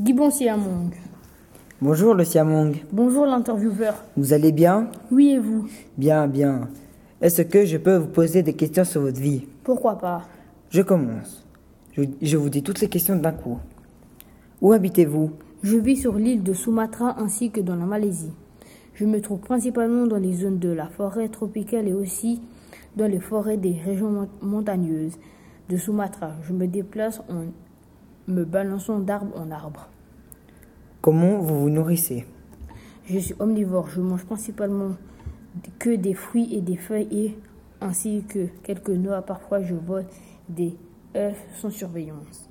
bon Siamong. Bonjour le Siamong. Bonjour l'intervieweur. Vous allez bien? Oui et vous? Bien, bien. Est-ce que je peux vous poser des questions sur votre vie? Pourquoi pas? Je commence. Je, je vous dis toutes les questions d'un coup. Où habitez-vous? Je vis sur l'île de Sumatra ainsi que dans la Malaisie. Je me trouve principalement dans les zones de la forêt tropicale et aussi dans les forêts des régions mont- montagneuses de Sumatra. Je me déplace en me balançant d'arbre en arbre. Comment vous vous nourrissez? Je suis omnivore. Je mange principalement que des fruits et des feuilles et ainsi que quelques noix. Parfois, je vole des œufs sans surveillance.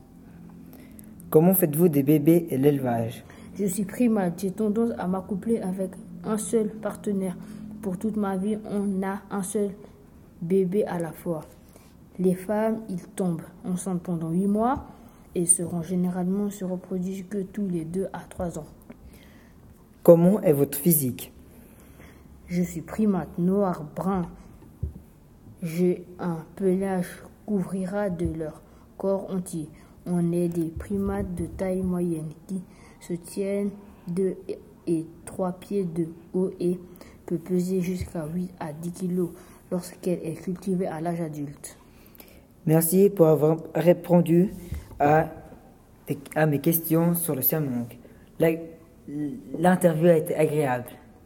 Comment faites-vous des bébés et l'élevage? Je suis primate. J'ai tendance à m'accoupler avec un seul partenaire. Pour toute ma vie, on a un seul bébé à la fois. Les femmes, ils tombent enceintes pendant 8 mois et seront généralement se reproduisent que tous les 2 à 3 ans. Comment est votre physique? Je suis primate, noir, brun. J'ai un pelage couvrira de leur corps entier. On est des primates de taille moyenne qui se tiennent de et 3 pieds de haut et peut peser jusqu'à 8 à 10 kilos lorsqu'elle est cultivée à l'âge adulte. Merci pour avoir répondu à, à mes questions sur le Siamong. La- L'interview a été agréable.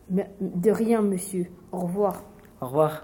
De rien, monsieur. Au revoir. Au revoir.